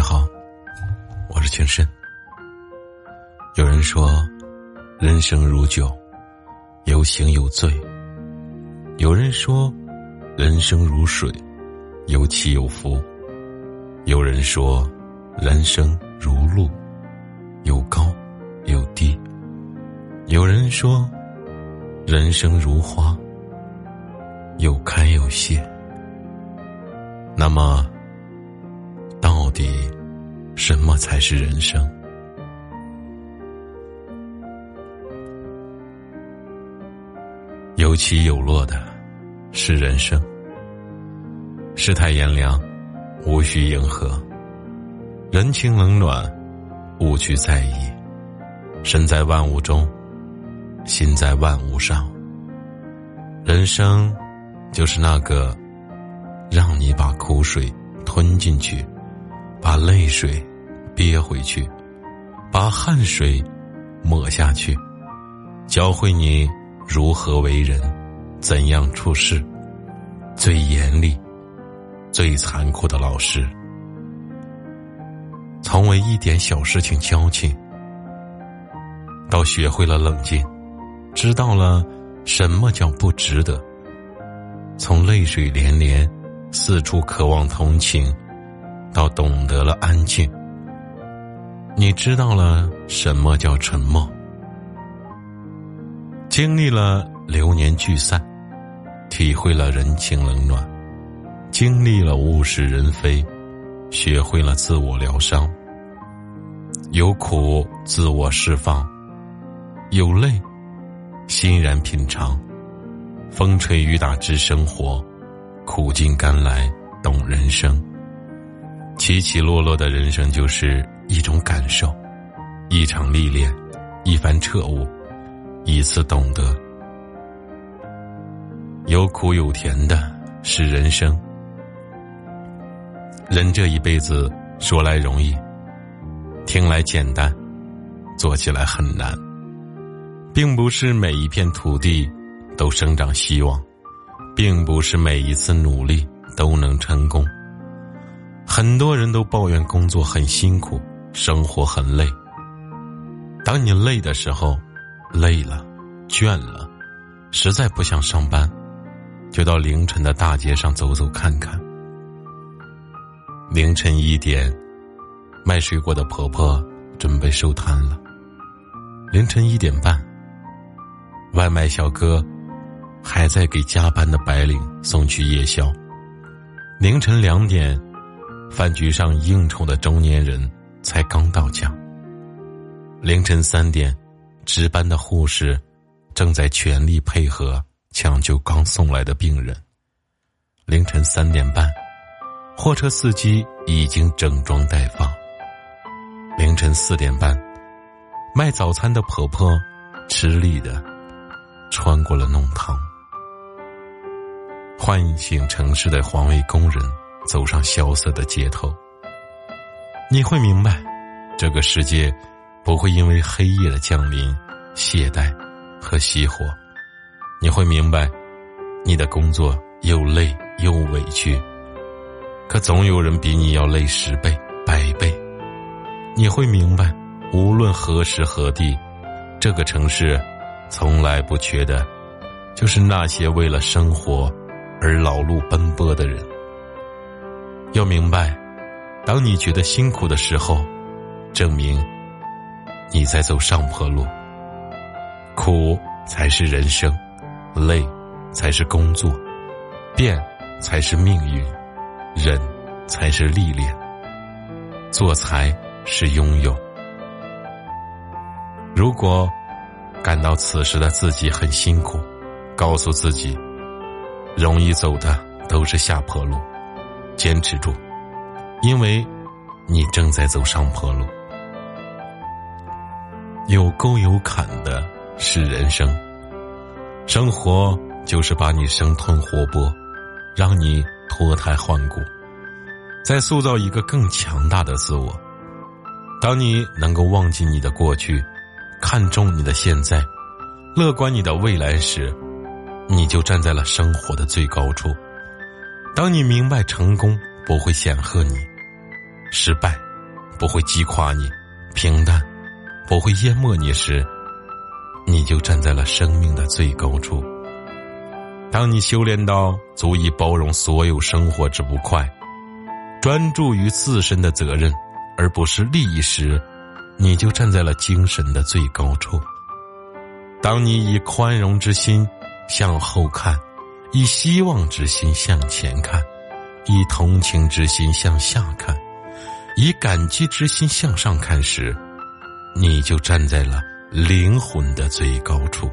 家好，我是情深。有人说，人生如酒，有醒有醉；有人说，人生如水，有起有伏；有人说，人生如路，有高有低；有人说，人生如花，有开有谢。那么，什么才是人生？有起有落的，是人生。世态炎凉，无需迎合；人情冷暖，勿去在意。身在万物中，心在万物上。人生，就是那个。让你把苦水吞进去，把泪水憋回去，把汗水抹下去，教会你如何为人，怎样处事。最严厉、最残酷的老师，从为一点小事情矫情，到学会了冷静，知道了什么叫不值得。从泪水连连。四处渴望同情，到懂得了安静。你知道了什么叫沉默？经历了流年聚散，体会了人情冷暖，经历了物是人非，学会了自我疗伤。有苦自我释放，有泪欣然品尝。风吹雨打知生活。苦尽甘来，懂人生。起起落落的人生就是一种感受，一场历练，一番彻悟，一次懂得。有苦有甜的是人生。人这一辈子说来容易，听来简单，做起来很难。并不是每一片土地都生长希望。并不是每一次努力都能成功。很多人都抱怨工作很辛苦，生活很累。当你累的时候，累了，倦了，实在不想上班，就到凌晨的大街上走走看看。凌晨一点，卖水果的婆婆准备收摊了。凌晨一点半，外卖小哥。还在给加班的白领送去夜宵。凌晨两点，饭局上应酬的中年人才刚到家。凌晨三点，值班的护士正在全力配合抢救刚送来的病人。凌晨三点半，货车司机已经整装待发。凌晨四点半，卖早餐的婆婆吃力的穿过了弄堂。唤醒城市的环卫工人走上萧瑟的街头。你会明白，这个世界不会因为黑夜的降临懈怠和熄火。你会明白，你的工作又累又委屈，可总有人比你要累十倍百倍。你会明白，无论何时何地，这个城市从来不缺的，就是那些为了生活。而劳碌奔波的人，要明白，当你觉得辛苦的时候，证明你在走上坡路。苦才是人生，累才是工作，变才是命运，忍才是历练，做才是拥有。如果感到此时的自己很辛苦，告诉自己。容易走的都是下坡路，坚持住，因为你正在走上坡路。有沟有坎的是人生，生活就是把你生吞活剥，让你脱胎换骨，再塑造一个更强大的自我。当你能够忘记你的过去，看重你的现在，乐观你的未来时。你就站在了生活的最高处。当你明白成功不会显赫你，失败不会击垮你，平淡不会淹没你时，你就站在了生命的最高处。当你修炼到足以包容所有生活之不快，专注于自身的责任，而不是利益时，你就站在了精神的最高处。当你以宽容之心向后看，以希望之心向前看，以同情之心向下看。以感激之心向上看时，你就站在了灵魂的最高处。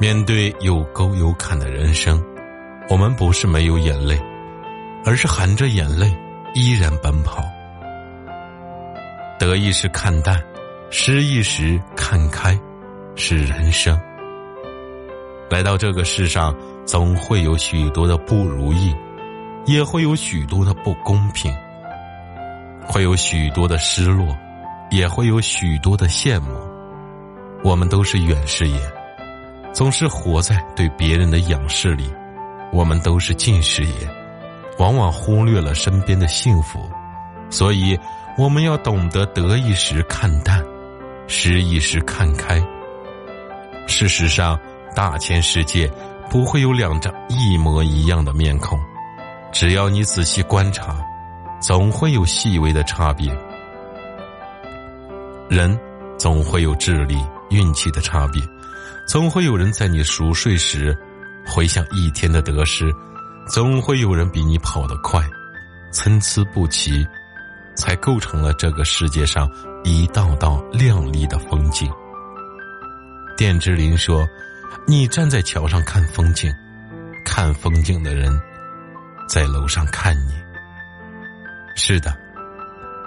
面对有沟有坎的人生，我们不是没有眼泪，而是含着眼泪依然奔跑。得意时看淡，失意时看开，是人生。来到这个世上，总会有许多的不如意，也会有许多的不公平。会有许多的失落，也会有许多的羡慕。我们都是远视眼，总是活在对别人的仰视里；我们都是近视眼，往往忽略了身边的幸福。所以，我们要懂得得意时看淡，失意时看开。事实上，大千世界不会有两张一模一样的面孔，只要你仔细观察。总会有细微的差别，人总会有智力、运气的差别，总会有人在你熟睡时回想一天的得失，总会有人比你跑得快，参差不齐，才构成了这个世界上一道道亮丽的风景。卞之琳说：“你站在桥上看风景，看风景的人在楼上看你。”是的，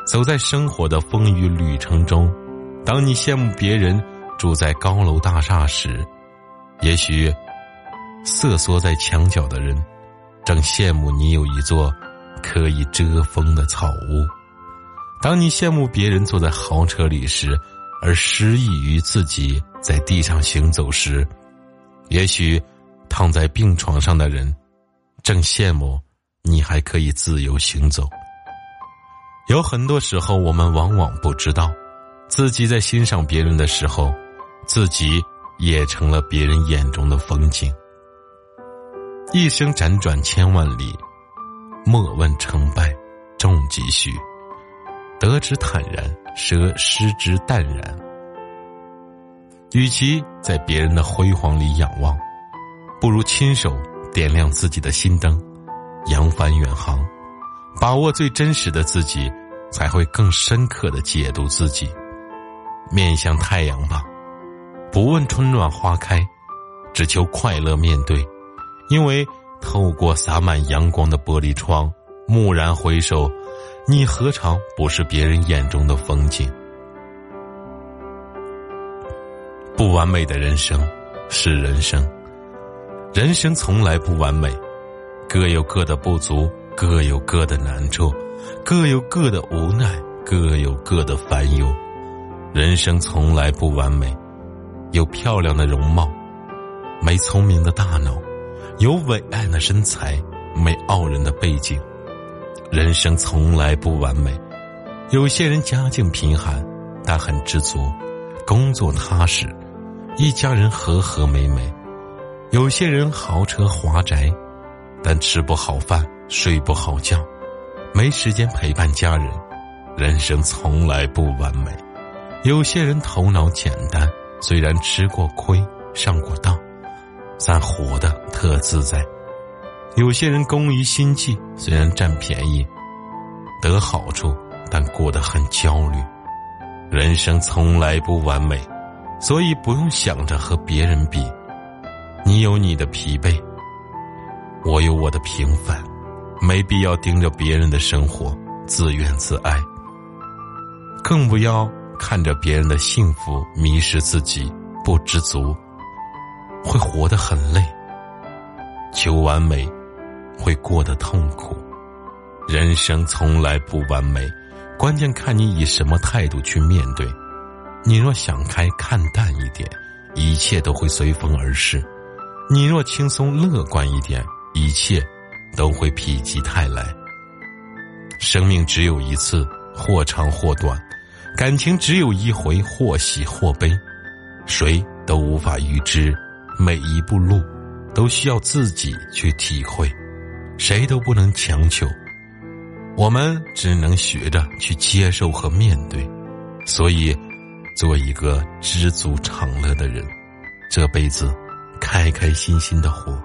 走在生活的风雨旅程中，当你羡慕别人住在高楼大厦时，也许瑟缩在墙角的人正羡慕你有一座可以遮风的草屋；当你羡慕别人坐在豪车里时，而失意于自己在地上行走时，也许躺在病床上的人正羡慕你还可以自由行走。有很多时候，我们往往不知道，自己在欣赏别人的时候，自己也成了别人眼中的风景。一生辗转千万里，莫问成败重几许，得之坦然，舍失之淡然。与其在别人的辉煌里仰望，不如亲手点亮自己的心灯，扬帆远航。把握最真实的自己，才会更深刻的解读自己。面向太阳吧，不问春暖花开，只求快乐面对。因为透过洒满阳光的玻璃窗，蓦然回首，你何尝不是别人眼中的风景？不完美的人生是人生，人生从来不完美，各有各的不足。各有各的难处，各有各的无奈，各有各的烦忧。人生从来不完美，有漂亮的容貌，没聪明的大脑，有伟岸的身材，没傲人的背景。人生从来不完美，有些人家境贫寒，但很知足，工作踏实，一家人和和美美；有些人豪车华宅，但吃不好饭。睡不好觉，没时间陪伴家人，人生从来不完美。有些人头脑简单，虽然吃过亏、上过当，但活得特自在；有些人工于心计，虽然占便宜、得好处，但过得很焦虑。人生从来不完美，所以不用想着和别人比。你有你的疲惫，我有我的平凡。没必要盯着别人的生活自怨自艾，更不要看着别人的幸福迷失自己不知足，会活得很累。求完美，会过得痛苦。人生从来不完美，关键看你以什么态度去面对。你若想开看淡一点，一切都会随风而逝；你若轻松乐观一点，一切。都会否极泰来。生命只有一次，或长或短，感情只有一回，或喜或悲，谁都无法预知。每一步路，都需要自己去体会，谁都不能强求。我们只能学着去接受和面对。所以，做一个知足常乐的人，这辈子开开心心的活。